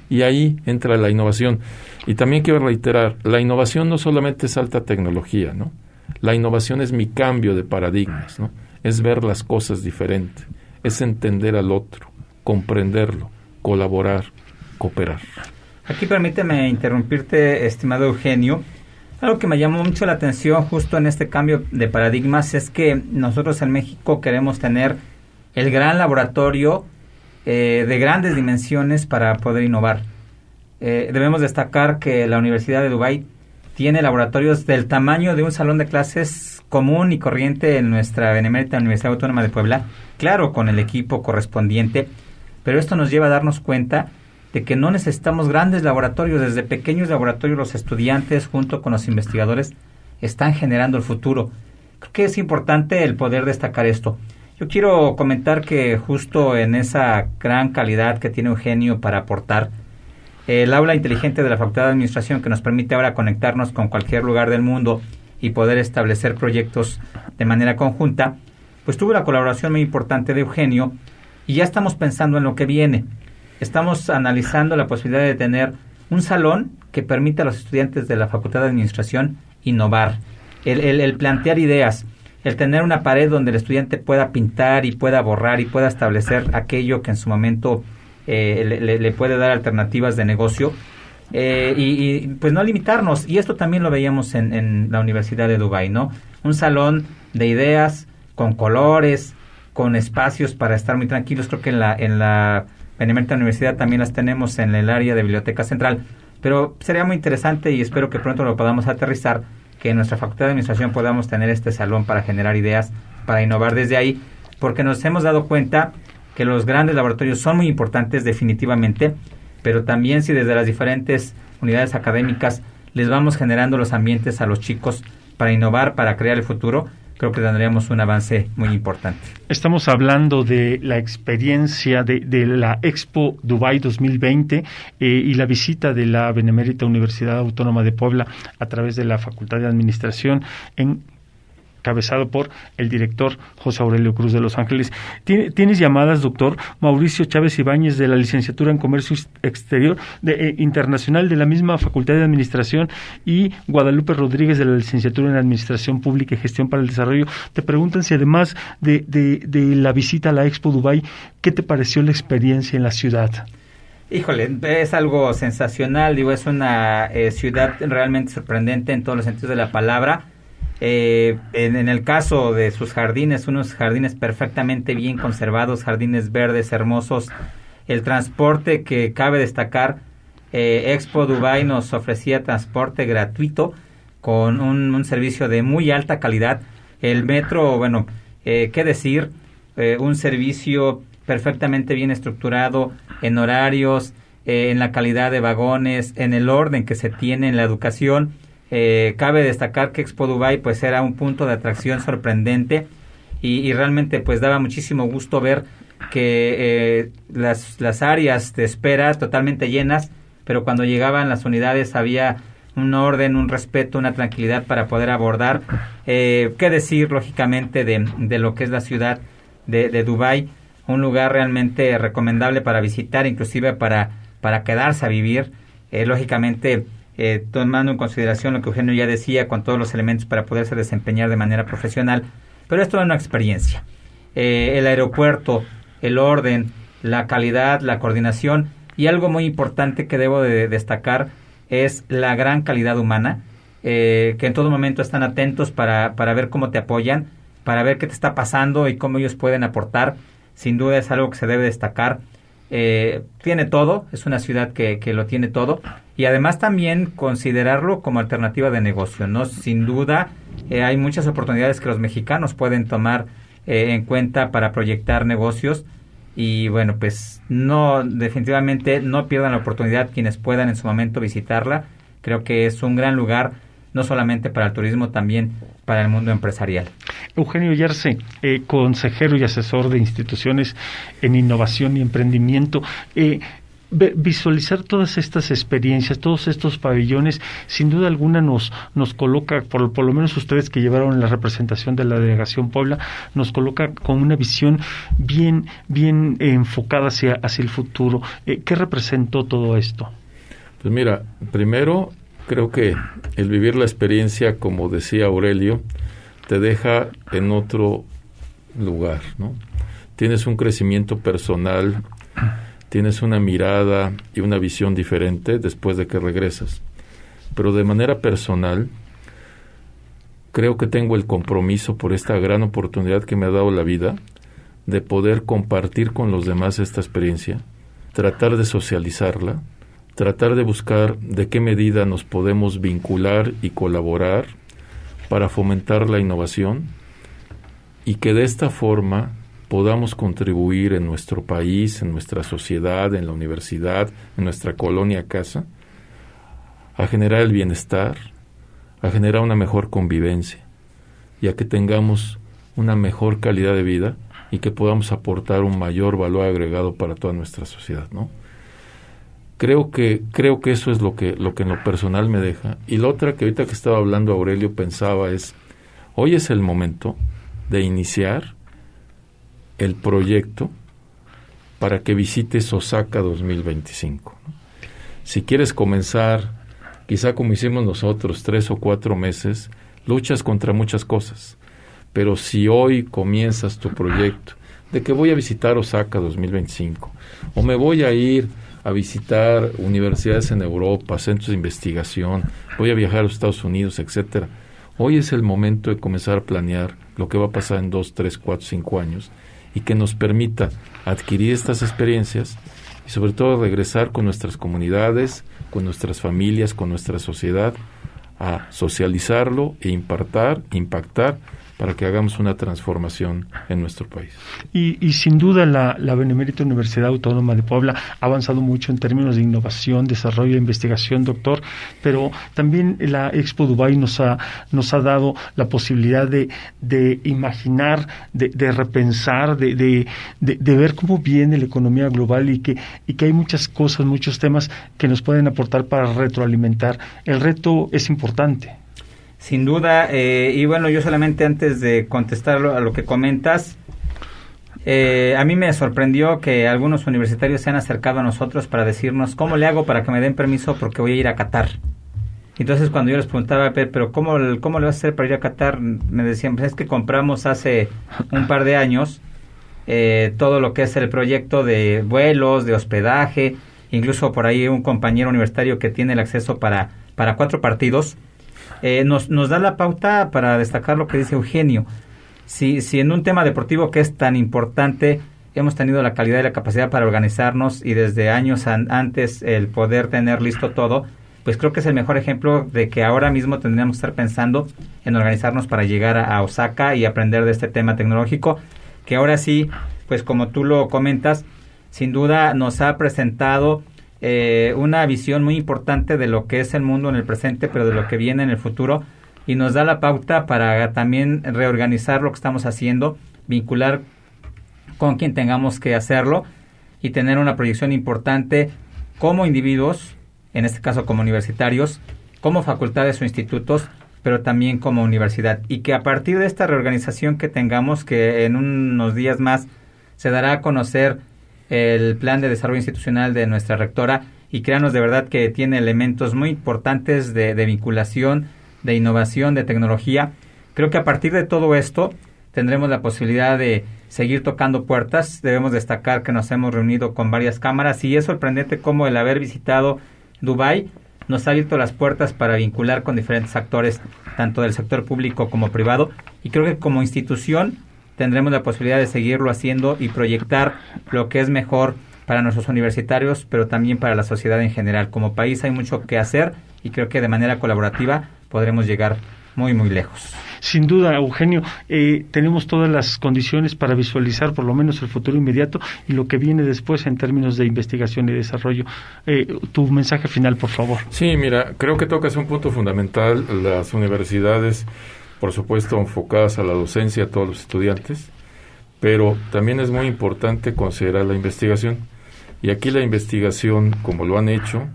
Y ahí entra la innovación. Y también quiero reiterar, la innovación no solamente es alta tecnología, ¿no? La innovación es mi cambio de paradigmas, ¿no? Es ver las cosas diferente, es entender al otro, comprenderlo, colaborar, cooperar. Aquí permíteme interrumpirte, estimado Eugenio. Algo que me llamó mucho la atención justo en este cambio de paradigmas es que nosotros en México queremos tener el gran laboratorio eh, de grandes dimensiones para poder innovar. Eh, debemos destacar que la Universidad de Dubái tiene laboratorios del tamaño de un salón de clases común y corriente en nuestra benemérita Universidad Autónoma de Puebla, claro, con el equipo correspondiente, pero esto nos lleva a darnos cuenta de que no necesitamos grandes laboratorios, desde pequeños laboratorios los estudiantes junto con los investigadores están generando el futuro. Creo que es importante el poder destacar esto. Yo quiero comentar que justo en esa gran calidad que tiene Eugenio para aportar, el aula inteligente de la Facultad de Administración que nos permite ahora conectarnos con cualquier lugar del mundo y poder establecer proyectos de manera conjunta, pues tuvo la colaboración muy importante de Eugenio y ya estamos pensando en lo que viene. Estamos analizando la posibilidad de tener un salón que permita a los estudiantes de la Facultad de Administración innovar, el, plantear ideas, el tener una pared donde el estudiante pueda pintar y pueda borrar y pueda establecer aquello que en su momento eh, le, puede dar alternativas de negocio eh, y, pues no limitarnos. Y esto también lo veíamos en, en la Universidad de Dubái, ¿no? Un salón de ideas con colores, con espacios para estar muy tranquilos. Creo que en la, en la Benemérita Universidad también las tenemos en el área de Biblioteca Central. Pero sería muy interesante y espero que pronto lo podamos aterrizar, que en nuestra Facultad de Administración podamos tener este salón para generar ideas, para innovar desde ahí, porque nos hemos dado cuenta que los grandes laboratorios son muy importantes definitivamente, pero también si desde las diferentes unidades académicas les vamos generando los ambientes a los chicos para innovar, para crear el futuro, creo que tendríamos un avance muy importante. Estamos hablando de la experiencia de, la Expo Dubai 2020 eh, y la visita de la Benemérita Universidad Autónoma de Puebla a través de la Facultad de Administración en cabezado por el director José Aurelio Cruz de Los Ángeles. ¿Tienes llamadas, doctor? Mauricio Chávez Ibáñez de la licenciatura en Comercio Exterior de, eh, Internacional de la misma Facultad de Administración y Guadalupe Rodríguez de la licenciatura en Administración Pública y Gestión para el Desarrollo. Te preguntan si además de, de, la visita a la Expo Dubai, ¿qué te pareció la experiencia en la ciudad? Híjole, es algo sensacional, digo, es una eh, ciudad realmente sorprendente en todos los sentidos de la palabra eh, en, el caso de sus jardines, unos jardines perfectamente bien conservados, jardines verdes hermosos. El transporte que cabe destacar, eh, Expo Dubai nos ofrecía transporte gratuito con un, servicio de muy alta calidad. El metro, bueno, eh, qué decir, un servicio perfectamente bien estructurado en horarios, en la calidad de vagones, en el orden que se tiene en la educación eh, cabe destacar que Expo Dubai pues era un punto de atracción sorprendente y, realmente pues daba muchísimo gusto ver que eh, las, las áreas de espera totalmente llenas, pero cuando llegaban las unidades había un orden, un respeto, una tranquilidad para poder abordar. Eh, ¿Qué decir, lógicamente, de, de, lo que es la ciudad de, de Dubái? Un lugar realmente recomendable para visitar, inclusive para, para quedarse a vivir. Eh, lógicamente, eh, tomando en consideración lo que Eugenio ya decía, con todos los elementos para poderse desempeñar de manera profesional. Pero es una experiencia. Eh, el aeropuerto, el orden, la calidad, la coordinación y algo muy importante que debo de destacar es la gran calidad humana, eh, que en todo momento están atentos para, para ver cómo te apoyan, para ver qué te está pasando y cómo ellos pueden aportar. Sin duda es algo que se debe destacar. Eh, tiene todo, es una ciudad que, que, lo tiene todo y además también considerarlo como alternativa de negocio, ¿no? Sin duda eh, hay muchas oportunidades que los mexicanos pueden tomar eh, en cuenta para proyectar negocios y bueno, pues no, definitivamente no pierdan la oportunidad quienes puedan en su momento visitarla. Creo que es un gran lugar no solamente para el turismo, también para el mundo empresarial. Eugenio Yarse, eh, consejero y asesor de instituciones en innovación y emprendimiento. Visualizar todas estas experiencias, todos estos pabellones, sin duda alguna nos, nos coloca, por, por lo menos ustedes que llevaron la representación de la delegación Puebla, nos coloca con una visión bien, bien enfocada hacia, hacia el futuro. Eh, ¿Qué representó todo esto? Pues mira, primero creo que el vivir la experiencia, como decía Aurelio, te deja en otro lugar, ¿no? Tienes un crecimiento personal, tienes una mirada y una visión diferente después de que regresas. Pero de manera personal, creo que tengo el compromiso por esta gran oportunidad que me ha dado la vida de poder compartir con los demás esta experiencia, tratar de socializarla, tratar de buscar de qué medida nos podemos vincular y colaborar para fomentar la innovación y que de esta forma podamos contribuir en nuestro país, en nuestra sociedad, en la universidad, en nuestra colonia casa, a generar el bienestar, a generar una mejor convivencia y a que tengamos una mejor calidad de vida y que podamos aportar un mayor valor agregado para toda nuestra sociedad, ¿no? Creo que creo que eso es lo que lo que en lo personal me deja y la otra que ahorita que estaba hablando Aurelio pensaba es hoy es el momento de iniciar el proyecto para que visites Osaka 2025. Si quieres comenzar, quizá como hicimos nosotros, tres o cuatro meses, luchas contra muchas cosas. Pero si hoy comienzas tu proyecto de que voy a visitar Osaka 2025 o me voy a ir a visitar universidades en Europa, centros de investigación, voy a viajar a los Estados Unidos, etcétera. Hoy es el momento de comenzar a planear lo que va a pasar en dos, tres, cuatro, cinco años y que nos permita adquirir estas experiencias y sobre todo regresar con nuestras comunidades, con nuestras familias, con nuestra sociedad a socializarlo e impartar, impactar para que hagamos una transformación en nuestro país. Y, sin duda la, la, Benemérita Universidad Autónoma de Puebla ha avanzado mucho en términos de innovación, desarrollo e investigación, doctor, pero también la Expo Dubai nos ha, nos ha dado la posibilidad de, de imaginar, de, de repensar, de, de, de, ver cómo viene la economía global y que, y que hay muchas cosas, muchos temas que nos pueden aportar para retroalimentar. El reto es importante. Sin duda, eh, y bueno, yo solamente antes de contestar a lo que comentas, eh, a mí me sorprendió que algunos universitarios se han acercado a nosotros para decirnos cómo le hago para que me den permiso porque voy a ir a Qatar. Entonces cuando yo les preguntaba, pero ¿cómo, cómo le vas a hacer para ir a Qatar? Me decían, pues es que compramos hace un par de años eh, todo lo que es el proyecto de vuelos, de hospedaje, incluso por ahí un compañero universitario que tiene el acceso para, para cuatro partidos eh, nos, nos da la pauta para destacar lo que dice Eugenio. Si, si en un tema deportivo que es tan importante hemos tenido la calidad y la capacidad para organizarnos y desde años antes el poder tener listo todo, pues creo que es el mejor ejemplo de que ahora mismo tendríamos que estar pensando en organizarnos para llegar a, a Osaka y aprender de este tema tecnológico, que ahora sí, pues como tú lo comentas, sin duda nos ha presentado eh, una visión muy importante de lo que es el mundo en el presente, pero de lo que viene en el futuro, y nos da la pauta para también reorganizar lo que estamos haciendo, vincular con quien tengamos que hacerlo y tener una proyección importante como individuos, en este caso como universitarios, como facultades o institutos, pero también como universidad. Y que a partir de esta reorganización que tengamos, que en unos días más se dará a conocer el plan de desarrollo institucional de nuestra rectora y créanos de verdad que tiene elementos muy importantes de, vinculación, de innovación, de tecnología. Creo que a partir de todo esto tendremos la posibilidad de seguir tocando puertas. Debemos destacar que nos hemos reunido con varias cámaras y es sorprendente cómo el haber visitado Dubai nos ha abierto las puertas para vincular con diferentes actores, tanto del sector público como privado. Y creo que como institución tendremos la posibilidad de seguirlo haciendo y proyectar lo que es mejor para nuestros universitarios, pero también para la sociedad en general. Como país hay mucho que hacer y creo que de manera colaborativa podremos llegar muy, muy lejos. Sin duda, Eugenio, eh, tenemos todas las condiciones para visualizar por lo menos el futuro inmediato y lo que viene después en términos de investigación y desarrollo. Eh, tu mensaje final, por favor. Sí, mira, creo que tocas un punto fundamental. Las universidades por supuesto enfocadas a la docencia a todos los estudiantes, pero también es muy importante considerar la investigación. Y aquí la investigación, como lo han hecho,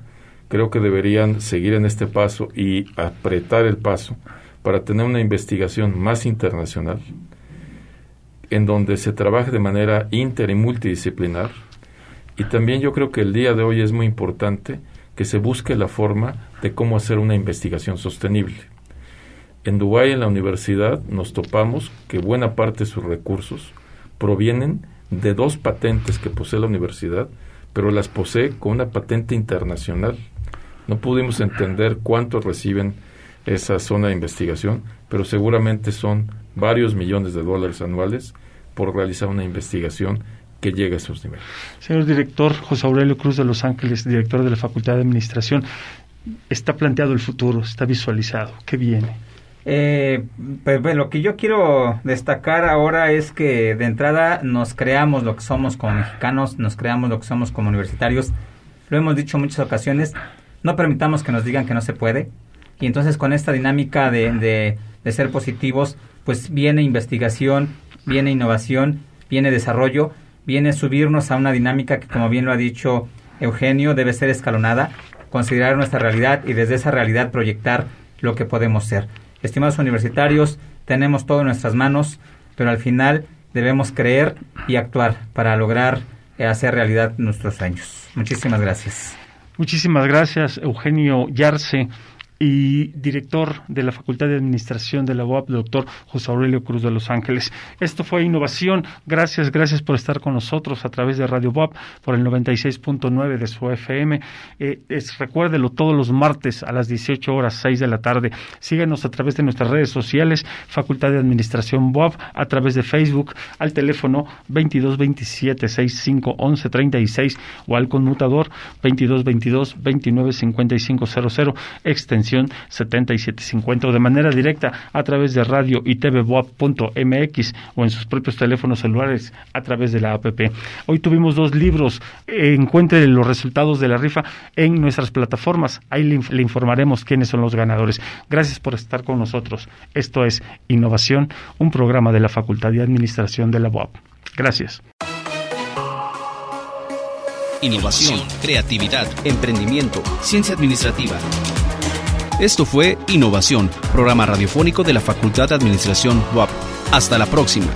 creo que deberían seguir en este paso y apretar el paso para tener una investigación más internacional, en donde se trabaje de manera inter y multidisciplinar. Y también yo creo que el día de hoy es muy importante que se busque la forma de cómo hacer una investigación sostenible. En Dubái, en la universidad, nos topamos que buena parte de sus recursos provienen de dos patentes que posee la universidad, pero las posee con una patente internacional. No pudimos entender cuánto reciben esa zona de investigación, pero seguramente son varios millones de dólares anuales por realizar una investigación que llegue a esos niveles. Señor director José Aurelio Cruz de Los Ángeles, director de la Facultad de Administración, está planteado el futuro, está visualizado. ¿Qué viene? Eh, pues, lo que yo quiero destacar ahora es que de entrada nos creamos lo que somos como mexicanos, nos creamos lo que somos como universitarios. Lo hemos dicho en muchas ocasiones, no permitamos que nos digan que no se puede. Y entonces con esta dinámica de, de ser positivos, pues viene investigación, viene innovación, viene desarrollo, viene subirnos a una dinámica que, como bien lo ha dicho Eugenio, debe ser escalonada, considerar nuestra realidad y desde esa realidad proyectar lo que podemos ser. Estimados universitarios, tenemos todo en nuestras manos, pero al final debemos creer y actuar para lograr eh, hacer realidad nuestros sueños. Muchísimas gracias. Muchísimas gracias, Eugenio Yarce y director de la Facultad de Administración de la UAP, doctor José Aurelio Cruz de Los Ángeles. Esto fue Innovación. Gracias, gracias por estar con nosotros a través de Radio UAP por el 96.9 de su FM. Eh, recuérdelo todos los martes a las 18 horas 6 de la tarde. Síguenos a través de nuestras redes sociales, Facultad de Administración UAP, a través de Facebook, al teléfono 2227 65 11 36 o al conmutador 2222 29 55 00 extensión 7750 o de manera directa a través de radio y tvboap.mx o en sus propios teléfonos celulares a través de la app. Hoy tuvimos dos libros. Encuentre los resultados de la rifa en nuestras plataformas. Ahí le, le informaremos quiénes son los ganadores. Gracias por estar con nosotros. Esto es Innovación, un programa de la Facultad de Administración de la UAP. Gracias. Innovación, creatividad, emprendimiento, ciencia administrativa. Esto fue Innovación, programa radiofónico de la Facultad de Administración WAP. Hasta la próxima.